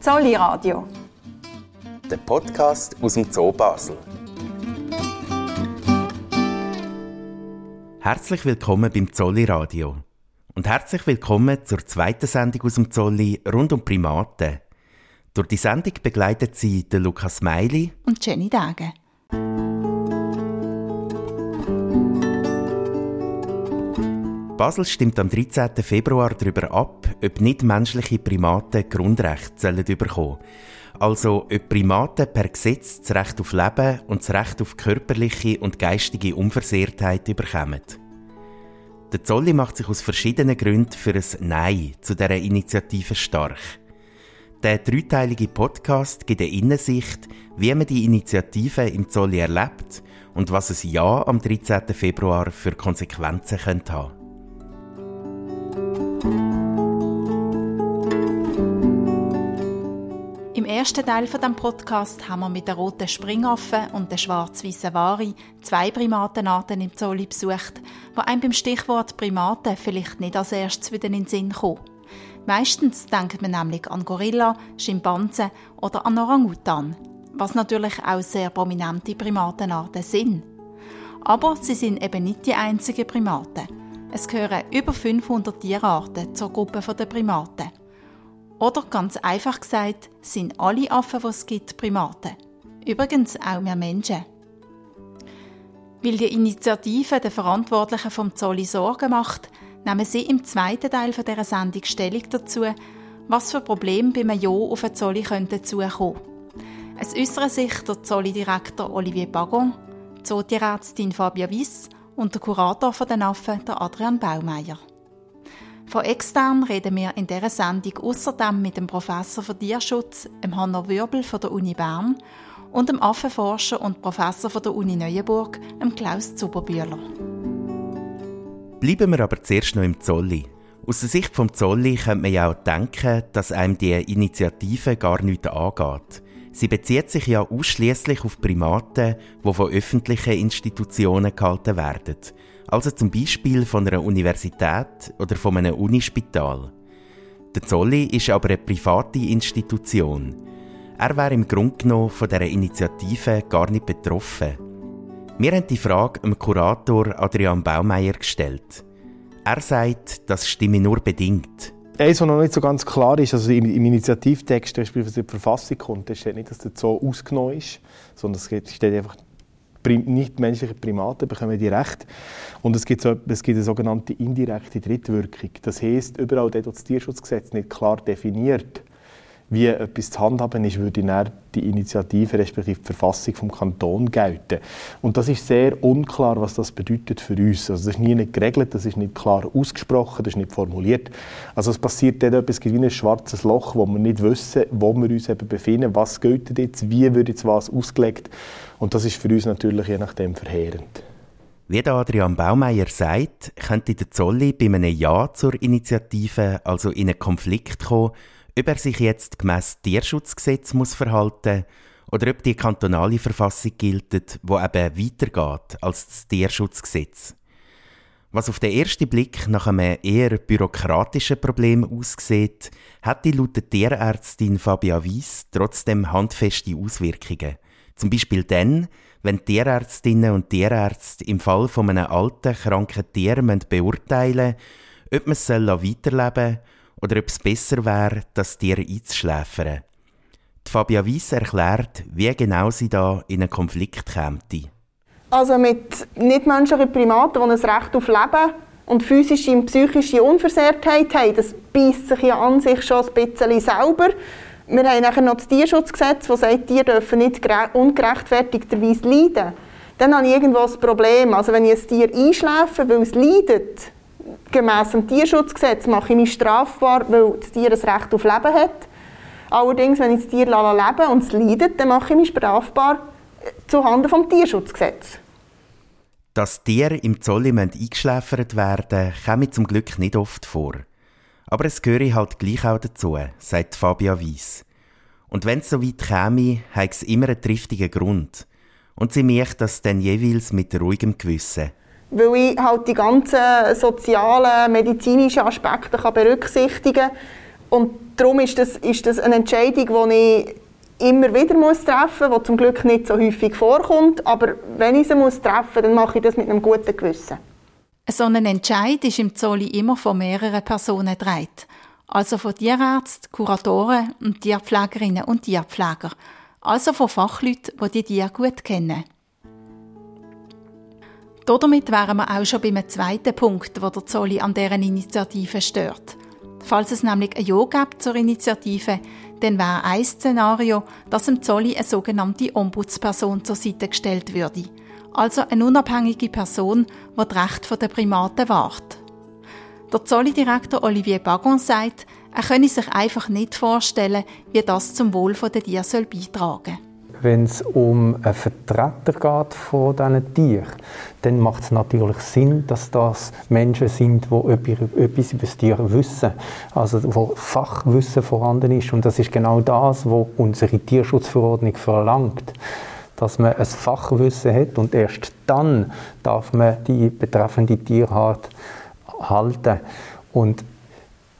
Zolli Radio. Der Podcast aus dem Zoo Basel. Herzlich willkommen beim Zolli Radio. Und herzlich willkommen zur zweiten Sendung aus dem Zolli rund um Primaten. Durch die Sendung begleitet sie Lukas Meili und Jenny Dage. Basel stimmt am 13. Februar darüber ab, ob nichtmenschliche Primaten Grundrechte sollen bekommen Also ob Primaten per Gesetz das Recht auf Leben und das Recht auf körperliche und geistige Unversehrtheit bekommen. Der Zolli macht sich aus verschiedenen Gründen für ein Nein zu dieser Initiative stark. Der dreiteilige Podcast gibt eine Innensicht, wie man die Initiative im Zolli erlebt und was ein Ja am 13. Februar für Konsequenzen könnte haben. Im ersten Teil von dem Podcast haben wir mit der roten Springaffe und der schwarz-weißen Wari zwei Primatenarten im Zolli besucht, wo einem beim Stichwort Primaten vielleicht nicht als erstes wieder in den Sinn kommen. Meistens denkt man nämlich an Gorilla, Schimpansen oder an Orangutan, was natürlich auch sehr prominente Primatenarten sind. Aber sie sind eben nicht die einzigen Primaten. Es gehören über 500 Tierarten zur Gruppe der Primaten. Oder ganz einfach gesagt, sind alle Affen, die es gibt, Primaten. Übrigens auch wir Menschen. Weil die Initiative den Verantwortlichen vom Zolli Sorgen macht, nehmen sie im zweiten Teil dieser Sendung Stellung dazu, was für Probleme beim Jo auf den Zolli könnten zukommen. Es äußern sich der Zolli-Direktor Olivier Bagon, Zootierärztin Fabia Wiss und der Kurator der Affen, der Adrian Baumeier. Von extern reden wir in dieser Sendung außerdem mit dem Professor für Tierschutz, dem Hanno Wirbel von der Uni Bern und dem Affenforscher und Professor von der Uni Neuenburg, dem Klaus Zuberbühler. Bleiben wir aber zuerst noch im Zolli. Aus der Sicht vom Zolli könnte man ja auch denken, dass einem die Initiative gar nichts angeht. Sie bezieht sich ja ausschließlich auf Primaten, die von öffentlichen Institutionen gehalten werden. Also zum Beispiel von einer Universität oder von einem Unispital. Der Zolli ist aber eine private Institution. Er wäre im Grunde genommen von dieser Initiative gar nicht betroffen. Wir haben die Frage dem Kurator Adrian Baumeier gestellt. Er sagt, das stimme nur bedingt. Eins, was noch nicht so ganz klar ist, also im, im Initiativtext, beispielsweise die Verfassung kommt, steht nicht, dass der Zoo ausgenommen ist, sondern es steht einfach, nicht menschliche Primaten bekommen die Rechte. Und es gibt, so, es gibt eine sogenannte indirekte Drittwirkung. Das heisst, überall dort, wo das Tierschutzgesetz nicht klar definiert, wie etwas zu handhaben ist, würde dann die Initiative respektive die Verfassung vom Kanton gelten. Und das ist sehr unklar, was das bedeutet für uns. Also das ist nie nicht geregelt, das ist nicht klar ausgesprochen, das ist nicht formuliert. Also es passiert dort etwas wie ein schwarzes Loch, wo wir nicht wissen, wo wir uns eben befinden, was gilt jetzt, wie wird jetzt was ausgelegt. Und das ist für uns natürlich je nachdem verheerend. Wie Adrian Baumeier sagt, könnte der Zolli bei einem Ja zur Initiative also in einen Konflikt kommen, ob er sich jetzt gemäss Tierschutzgesetz muss verhalten oder ob die kantonale Verfassung gilt, wo eben weitergeht als das Tierschutzgesetz. Was auf den ersten Blick nach einem eher bürokratischen Problem aussieht, hat die laut Tierärztin Fabia Weiss trotzdem handfeste Auswirkungen. Zum Beispiel dann, wenn Tierärztinnen und Tierärzte im Fall von einem alten, kranken Tier beurteilen ob man es weiterleben soll oder ob es besser wäre, das Tier einzuschläfern. Die Fabia Weiss erklärt, wie genau sie da in einen Konflikt käme. Also mit nichtmenschlichen Primaten, die ein Recht auf Leben und physische und psychische Unversehrtheit haben, das beißt sich ja an sich schon ein bisschen selber. Wir haben nachher noch das Tierschutzgesetz, das sagt, Tiere dürfen nicht ungerechtfertigterweise leiden. Dann habe ich irgendwo ein Problem. Also wenn ich ein Tier einschläfe, weil es leidet, gemäss dem Tierschutzgesetz mache ich mich strafbar, weil das Tier das Recht auf Leben hat. Allerdings, wenn ich das Tier leben lasse und es leidet, dann mache ich mich strafbar äh, zuhanden vom Tierschutzgesetz. Dass Tiere im Zoll eingeschläfert werden, käme zum Glück nicht oft vor. Aber es gehöre halt gleich auch dazu, sagt Fabia Weiss. Und wenn es so weit käme, hat es immer einen triftigen Grund. Und sie merkt das dann jeweils mit ruhigem Gewissen weil ich halt die ganzen sozialen, medizinischen Aspekte kann berücksichtigen kann. Und darum ist das, ist das eine Entscheidung, die ich immer wieder muss treffen muss, die zum Glück nicht so häufig vorkommt. Aber wenn ich sie muss treffen dann mache ich das mit einem guten Gewissen. So ein Entscheid ist im Zolli immer von mehreren Personen gedreht. Also von Tierärzten, Kuratoren und Tierpflegerinnen und Tierpfleger. Also von Fachleuten, die die Tiere gut kennen. Damit wären wir auch schon beim zweiten Punkt, wo der Zolli an deren Initiative stört. Falls es nämlich ein Ja gibt zur Initiative, dann wäre ein Szenario, dass dem Zolli eine sogenannte Ombudsperson zur Seite gestellt würde. Also eine unabhängige Person, die die Rechte der Primaten wahrt. Der Zolli-Direktor Olivier Bagon sagt, er könne sich einfach nicht vorstellen, wie das zum Wohl der Tiere beitragen soll wenn es um einen Vertreter geht von diesen Tieren, dann macht es natürlich Sinn, dass das Menschen sind, die etwas über das Tier wissen. Also wo Fachwissen vorhanden ist. Und das ist genau das, was unsere Tierschutzverordnung verlangt. Dass man ein Fachwissen hat und erst dann darf man die betreffende Tierart halten. Und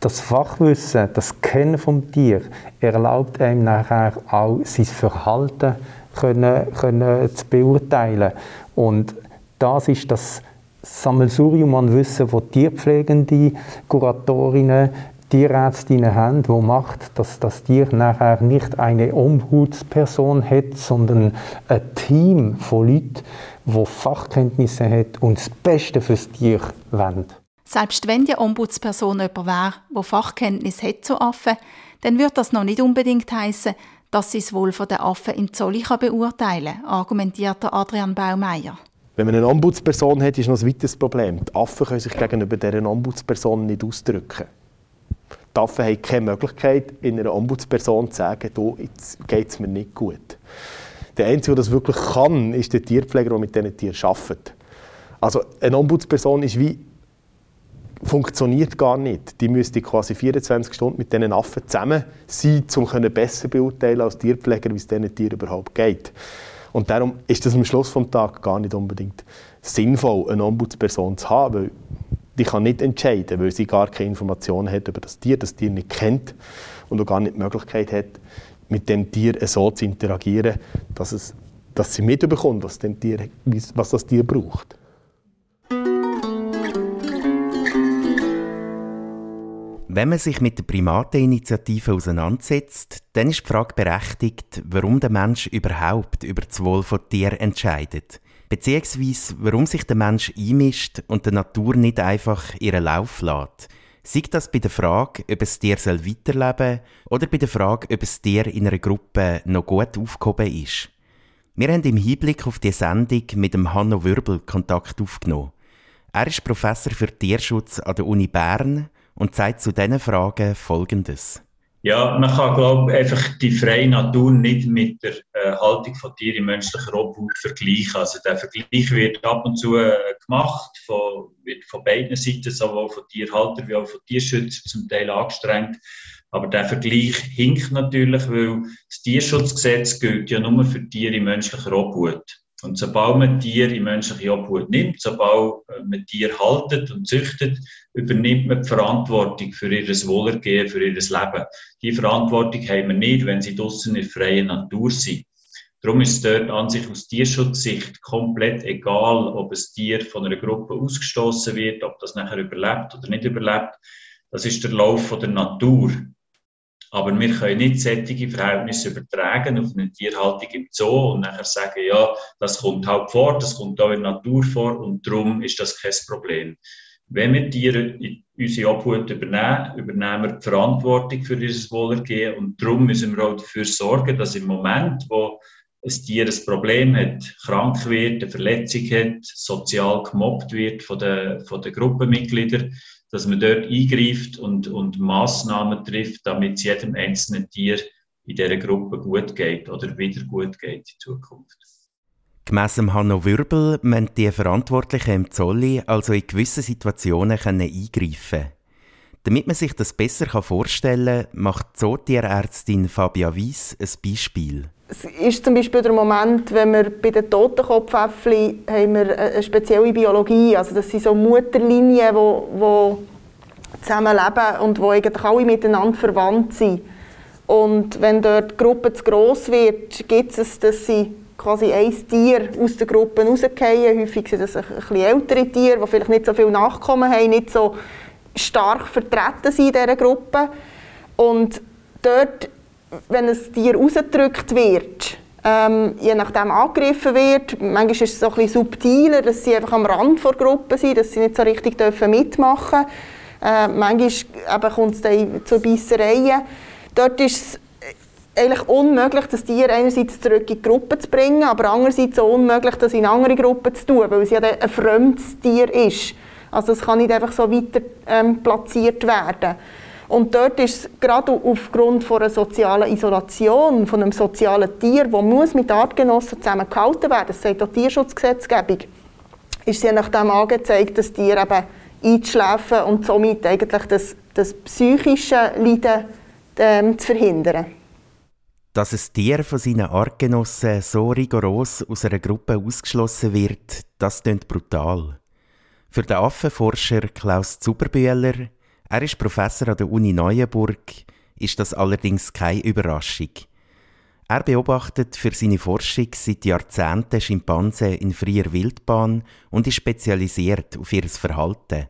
das Fachwissen, das Kennen vom Tier, erlaubt einem nachher auch sein Verhalten können, können zu beurteilen. Und das ist das Sammelsurium an Wissen, das Tierpflegende, Kuratorinnen, Tierärztinnen haben, wo macht, dass das Tier nachher nicht eine Ombudsperson hat, sondern ein Team von Leuten, die Fachkenntnisse hat und das Beste fürs Tier wendet. Selbst wenn die Ombudsperson jemand wäre, der Fachkenntnis hat zu Affen, dann würde das noch nicht unbedingt heißen, dass sie das Wohl der Affen im Zolli beurteilen kann, argumentiert Adrian Baumeier. Wenn man eine Ombudsperson hat, ist noch ein weiteres Problem. Die Affen können sich gegenüber dieser Ombudsperson nicht ausdrücken. Die Affen haben keine Möglichkeit, in einer Ombudsperson zu sagen, du, jetzt geht es mir nicht gut. Der Einzige, der das wirklich kann, ist der Tierpfleger, der mit diesen Tieren arbeitet. Also eine Ombudsperson ist wie funktioniert gar nicht. Die müsste quasi 24 Stunden mit diesen Affen zusammen sein, um besser beurteilen als Tierpfleger, wie es diesen Tieren überhaupt geht. Und darum ist es am Schluss des Tages gar nicht unbedingt sinnvoll, eine Ombudsperson zu haben, weil die kann nicht entscheiden, weil sie gar keine Informationen hat über das Tier, das Tier nicht kennt und auch gar nicht die Möglichkeit hat, mit dem Tier so zu interagieren, dass, es, dass sie mitbekommt, was, dem Tier, was das Tier braucht. Wenn man sich mit der Primateninitiative auseinandersetzt, dann ist die Frage berechtigt, warum der Mensch überhaupt über das Wohl von Tieren entscheidet. Beziehungsweise, warum sich der Mensch einmischt und der Natur nicht einfach ihren Lauf lässt. Sei das bei der Frage, ob ein Tier weiterleben soll oder bei der Frage, ob ein Tier in einer Gruppe noch gut aufgehoben ist. Wir haben im Hinblick auf die Sendung mit dem Hanno Wirbel Kontakt aufgenommen. Er ist Professor für Tierschutz an der Uni Bern und sagt zu diesen Fragen Folgendes. Ja, man kann, glaube einfach die freie Natur nicht mit der äh, Haltung von Tieren in menschlicher Obhut vergleichen. Also der Vergleich wird ab und zu äh, gemacht, von, wird von beiden Seiten, sowohl von Tierhaltern wie auch von Tierschützern zum Teil angestrengt. Aber der Vergleich hinkt natürlich, weil das Tierschutzgesetz gilt ja nur für Tiere in menschlicher Obhut. Und sobald man Tiere in menschliche Obhut nimmt, sobald äh, man Tiere haltet und züchtet, übernimmt man die Verantwortung für ihr Wohlergehen, für ihr Leben. Die Verantwortung haben wir nicht, wenn sie draußen in freier Natur sind. Darum ist es dort an sich aus Tierschutzsicht komplett egal, ob ein Tier von einer Gruppe ausgestoßen wird, ob das nachher überlebt oder nicht überlebt. Das ist der Lauf der Natur. Aber wir können nicht solche Verhältnisse übertragen auf eine Tierhaltung im Zoo und nachher sagen, ja, das kommt halt vor, das kommt auch in der Natur vor und darum ist das kein Problem. Wenn wir Tiere in unsere Obhut übernehmen, übernehmen wir die Verantwortung für ihr Wohlergehen und darum müssen wir auch dafür sorgen, dass im Moment, wo ein Tier ein Problem hat, krank wird, eine Verletzung hat, sozial gemobbt wird von den, von den Gruppenmitgliedern, dass man dort eingreift und, und Massnahmen trifft, damit es jedem einzelnen Tier in dieser Gruppe gut geht oder wieder gut geht in Zukunft. Gemäss Hanno Wirbel müssen die Verantwortlichen im Zolli also in gewissen Situationen eingreifen Damit man sich das besser vorstellen kann, macht Zootierärztin Fabia Weiss ein Beispiel. Es ist zum Beispiel der Moment, wenn wir bei den Totenkopfäffli haben wir eine spezielle Biologie, also das sind so Mutterlinien, wo, wo zusammenleben und wo eigentlich alle miteinander verwandt sind. Und wenn dort die Gruppe zu gross wird, gibt es, dass sie quasi ein Tier aus der Gruppe rausfallen. Häufig sind das ein, ein ältere Tiere, die vielleicht nicht so viel Nachkommen haben, nicht so stark vertreten sind in dieser Gruppe. Und dort, wenn ein Tier rausgedrückt wird, ähm, je nachdem angegriffen wird, manchmal ist es so ein bisschen subtiler, dass sie einfach am Rand der Gruppe sind, dass sie nicht so richtig mitmachen dürfen. Äh, manchmal kommt es dann zu Bissereien. Dort ist es eigentlich unmöglich, das Tier einerseits zurück in die Gruppe zu bringen, aber andererseits auch unmöglich, das in andere Gruppe zu tun, weil es ja ein fremdes Tier ist. Also es kann nicht einfach so weiter ähm, platziert werden. Und dort ist es gerade aufgrund von einer sozialen Isolation, von einem sozialen Tier, das muss mit Artgenossen zusammen gehalten werden, das sagt auch die Tierschutzgesetzgebung, ist sie nach dem angezeigt, das Tier eben einzuschläfen und somit eigentlich das, das psychische Leiden ähm, zu verhindern. Dass ein Tier von seinen Artgenossen so rigoros aus einer Gruppe ausgeschlossen wird, das klingt brutal. Für den Affenforscher Klaus Zuberbühler, er ist Professor an der Uni Neuenburg, ist das allerdings keine Überraschung. Er beobachtet für seine Forschung seit Jahrzehnten Schimpansen in freier Wildbahn und ist spezialisiert auf ihr Verhalten.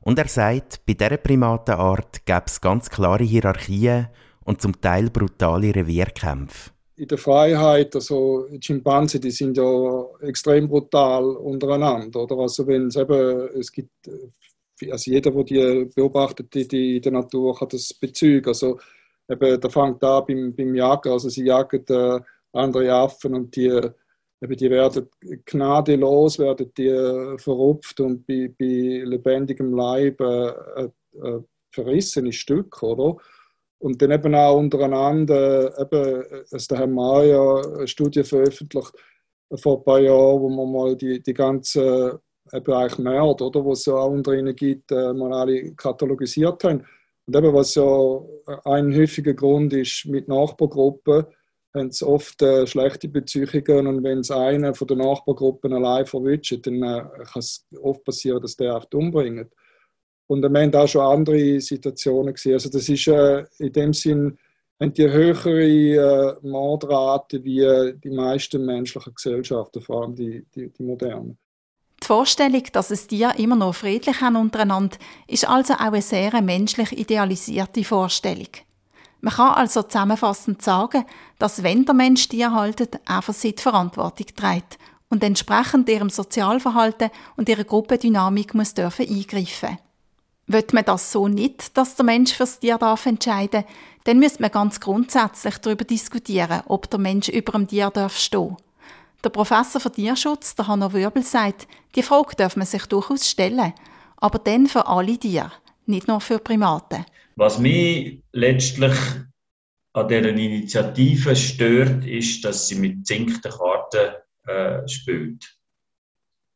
Und er sagt, bei dieser Primatenart gäbe es ganz klare Hierarchien und zum Teil brutale Revierkämpfe. In der Freiheit, also Schimpansen, die sind ja extrem brutal untereinander, oder? Also wenn es eben, es gibt, also jeder, der die beobachtet, die, die in der Natur, kann das bezeugen. Also eben, da fängt an beim, beim Jagen, also sie jagen äh, andere Affen und die, eben, die werden gnadenlos, werden die äh, verrupft und bei, bei lebendigem Leib äh, äh, äh verrissene Stück, oder? Und dann eben auch untereinander, eben, also da haben wir eine Studie veröffentlicht vor ein paar Jahren, wo man mal die, die ganzen eben eigentlich Mörder, oder, wo es ja auch unter ihnen gibt, äh, mal alle katalogisiert haben. Und eben, was ja ein häufiger Grund ist, mit Nachbargruppen haben sie oft äh, schlechte Beziehungen und wenn es einen von den Nachbargruppen allein verwünscht, dann äh, kann es oft passieren, dass der auch umbringt. Und wir haben auch schon andere Situationen gesehen. Also das ist äh, in dem Sinn haben die höhere äh, Mordrate wie die meisten menschlichen Gesellschaften, vor allem die, die, die modernen. Die Vorstellung, dass es Tiere immer noch friedlich haben untereinander, ist also auch eine sehr menschlich idealisierte Vorstellung. Man kann also zusammenfassend sagen, dass wenn der Mensch Tier haltet, für sie die Verantwortung trägt und entsprechend ihrem Sozialverhalten und ihrer Gruppendynamik muss dürfen eingreifen. Wird man das so nicht, dass der Mensch fürs Tier darf entscheiden, dann müsste man ganz grundsätzlich darüber diskutieren, ob der Mensch über dem Tier darf stehen. Der Professor für Tierschutz, der Hanno Wirbel, sagt, die Frage darf man sich durchaus stellen, aber dann für alle Tiere, nicht nur für Primaten. Was mich letztlich an dieser Initiative stört, ist, dass sie mit zinkten Karten äh, spielt.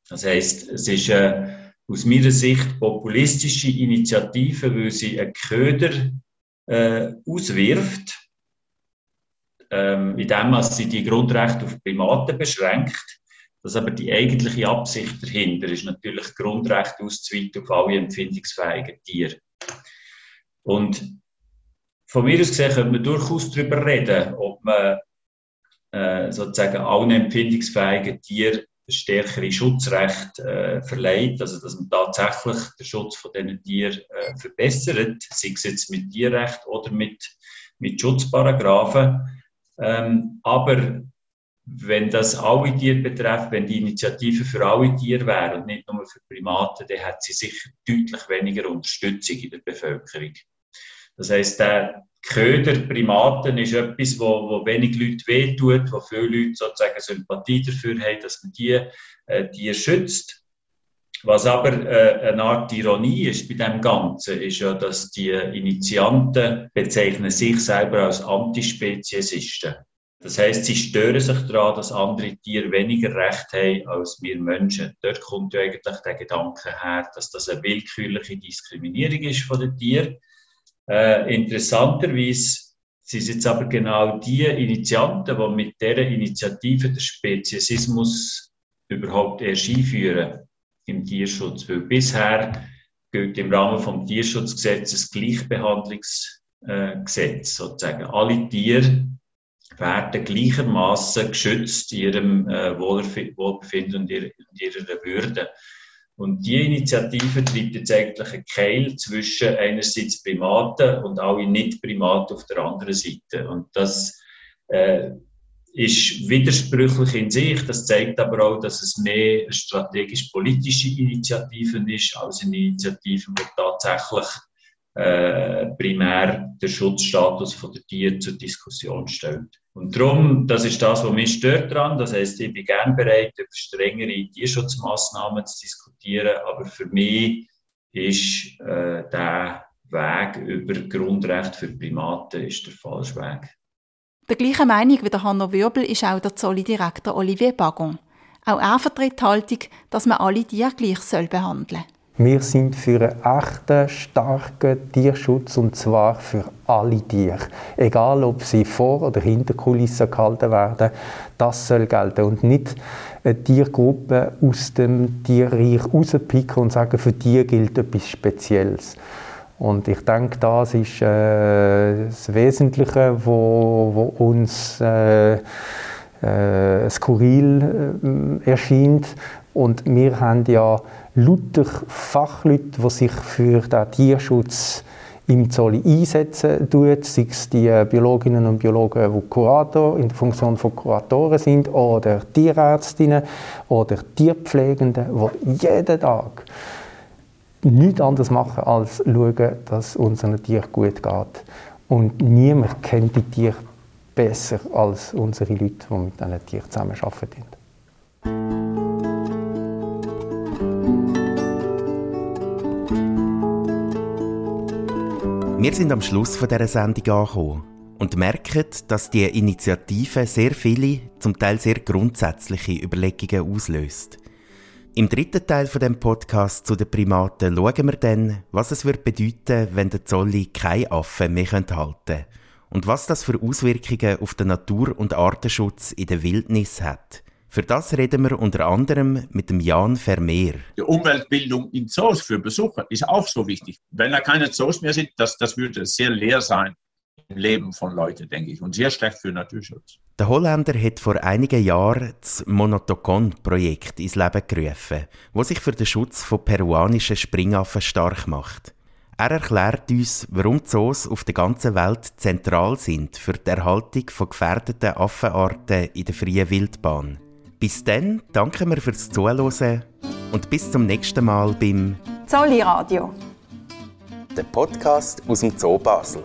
Das heißt, es ist äh, aus meiner Sicht populistische Initiative, weil sie einen Köder äh, auswirft, ähm, indem sie die Grundrechte auf Primaten beschränkt. Dass aber die eigentliche Absicht dahinter ist natürlich Grundrechte auszuweiten auf alle empfindungsfähigen Tiere. Und von mir aus gesehen könnte man durchaus darüber reden, ob man äh, sozusagen allen empfindungsfähigen Tieren stärkere Schutzrecht äh, verleiht, also dass man tatsächlich den Schutz von diesen Tieren äh, verbessert, sei es jetzt mit Tierrecht oder mit, mit Schutzparagraphen. Ähm, aber wenn das alle Tiere betrifft, wenn die Initiative für alle Tiere wäre und nicht nur für Primaten, dann hat sie sicher deutlich weniger Unterstützung in der Bevölkerung. Das heißt, der Köder Primaten ist etwas, wo, wo wenig Leute wehtut, wo viele Leute sozusagen Sympathie dafür haben, dass man die äh, Tiere schützt. Was aber äh, eine Art Ironie ist bei dem Ganzen, ist ja, dass die Initianten bezeichnen sich selber als Antispeziesisten. Das heißt, sie stören sich daran, dass andere Tiere weniger Recht haben als wir Menschen. Dort kommt ja eigentlich der Gedanke her, dass das eine willkürliche Diskriminierung ist von den Tieren äh, interessanterweise sind jetzt aber genau die Initianten, die mit dieser Initiative den Speziesismus überhaupt erst einführen im Tierschutz. Weil bisher gilt im Rahmen des Tierschutzgesetzes das Gleichbehandlungsgesetz sozusagen. Alle Tiere werden gleichermaßen geschützt in ihrem äh, Wohlbefinden und ihrer Würde. Und die Initiative treibt jetzt eigentlich einen Keil zwischen einerseits Primaten und alle Nicht-Primaten auf der anderen Seite. Und das äh, ist widersprüchlich in sich. Das zeigt aber auch, dass es mehr strategisch-politische Initiative ist, als eine Initiative, die tatsächlich äh, primär den Schutzstatus der Tiere zur Diskussion stellt. Und darum, das ist das, was mich stört daran. Das heißt, ich bin gern bereit, über strengere Tierschutzmaßnahmen zu diskutieren, aber für mich ist äh, der Weg über Grundrecht für Primaten ist der falsche Weg. Der gleichen Meinung wie der Hanno Wirbel ist auch der Zolli-Direktor Olivier Bagon. Auch er vertritt die Haltung, dass man alle Tiere gleich behandeln soll. Wir sind für einen echten, starken Tierschutz und zwar für alle Tiere. Egal, ob sie vor oder hinter Kulissen gehalten werden, das soll gelten. Und nicht eine Tiergruppe aus dem Tierreich rauspicken und sagen, für die gilt etwas Spezielles. Und ich denke, das ist äh, das Wesentliche, wo, wo uns äh, äh, skurril äh, erscheint. Und wir haben ja lauter Fachleute, die sich für den Tierschutz im Zoll einsetzen tut, sei es die Biologinnen und Biologen, die Kurator in der Funktion von Kuratoren sind, oder Tierärztinnen oder Tierpflegende, die jeden Tag nichts anderes machen, als schauen, dass es unseren Tieren gut geht. Und niemand kennt die Tiere besser als unsere Leute, die mit diesen Tieren zusammenarbeiten. Wir sind am Schluss dieser Sendung angekommen und merken, dass die Initiative sehr viele, zum Teil sehr grundsätzliche Überlegungen auslöst. Im dritten Teil von dem Podcast zu den Primaten schauen wir dann, was es wird bedeuten, wenn der Zolli keine Affen mehr halten könnte und was das für Auswirkungen auf den Natur- und Artenschutz in der Wildnis hat. Für das reden wir unter anderem mit dem Jan Vermeer. Die Umweltbildung in Zoos für Besucher ist auch so wichtig. Wenn da keine Zoos mehr sind, das, das würde sehr leer sein im Leben von Leuten, denke ich, und sehr schlecht für Naturschutz. Der Holländer hat vor einigen Jahren das Monotokon-Projekt ins Leben gerufen, wo sich für den Schutz von peruanischen Springaffen stark macht. Er erklärt uns, warum Zoos auf der ganzen Welt zentral sind für die Erhaltung von gefährdeten Affenarten in der freien Wildbahn. Bis dann danken wir fürs Zuhören und bis zum nächsten Mal beim Zolli Radio. Der Podcast aus dem Zoo Basel.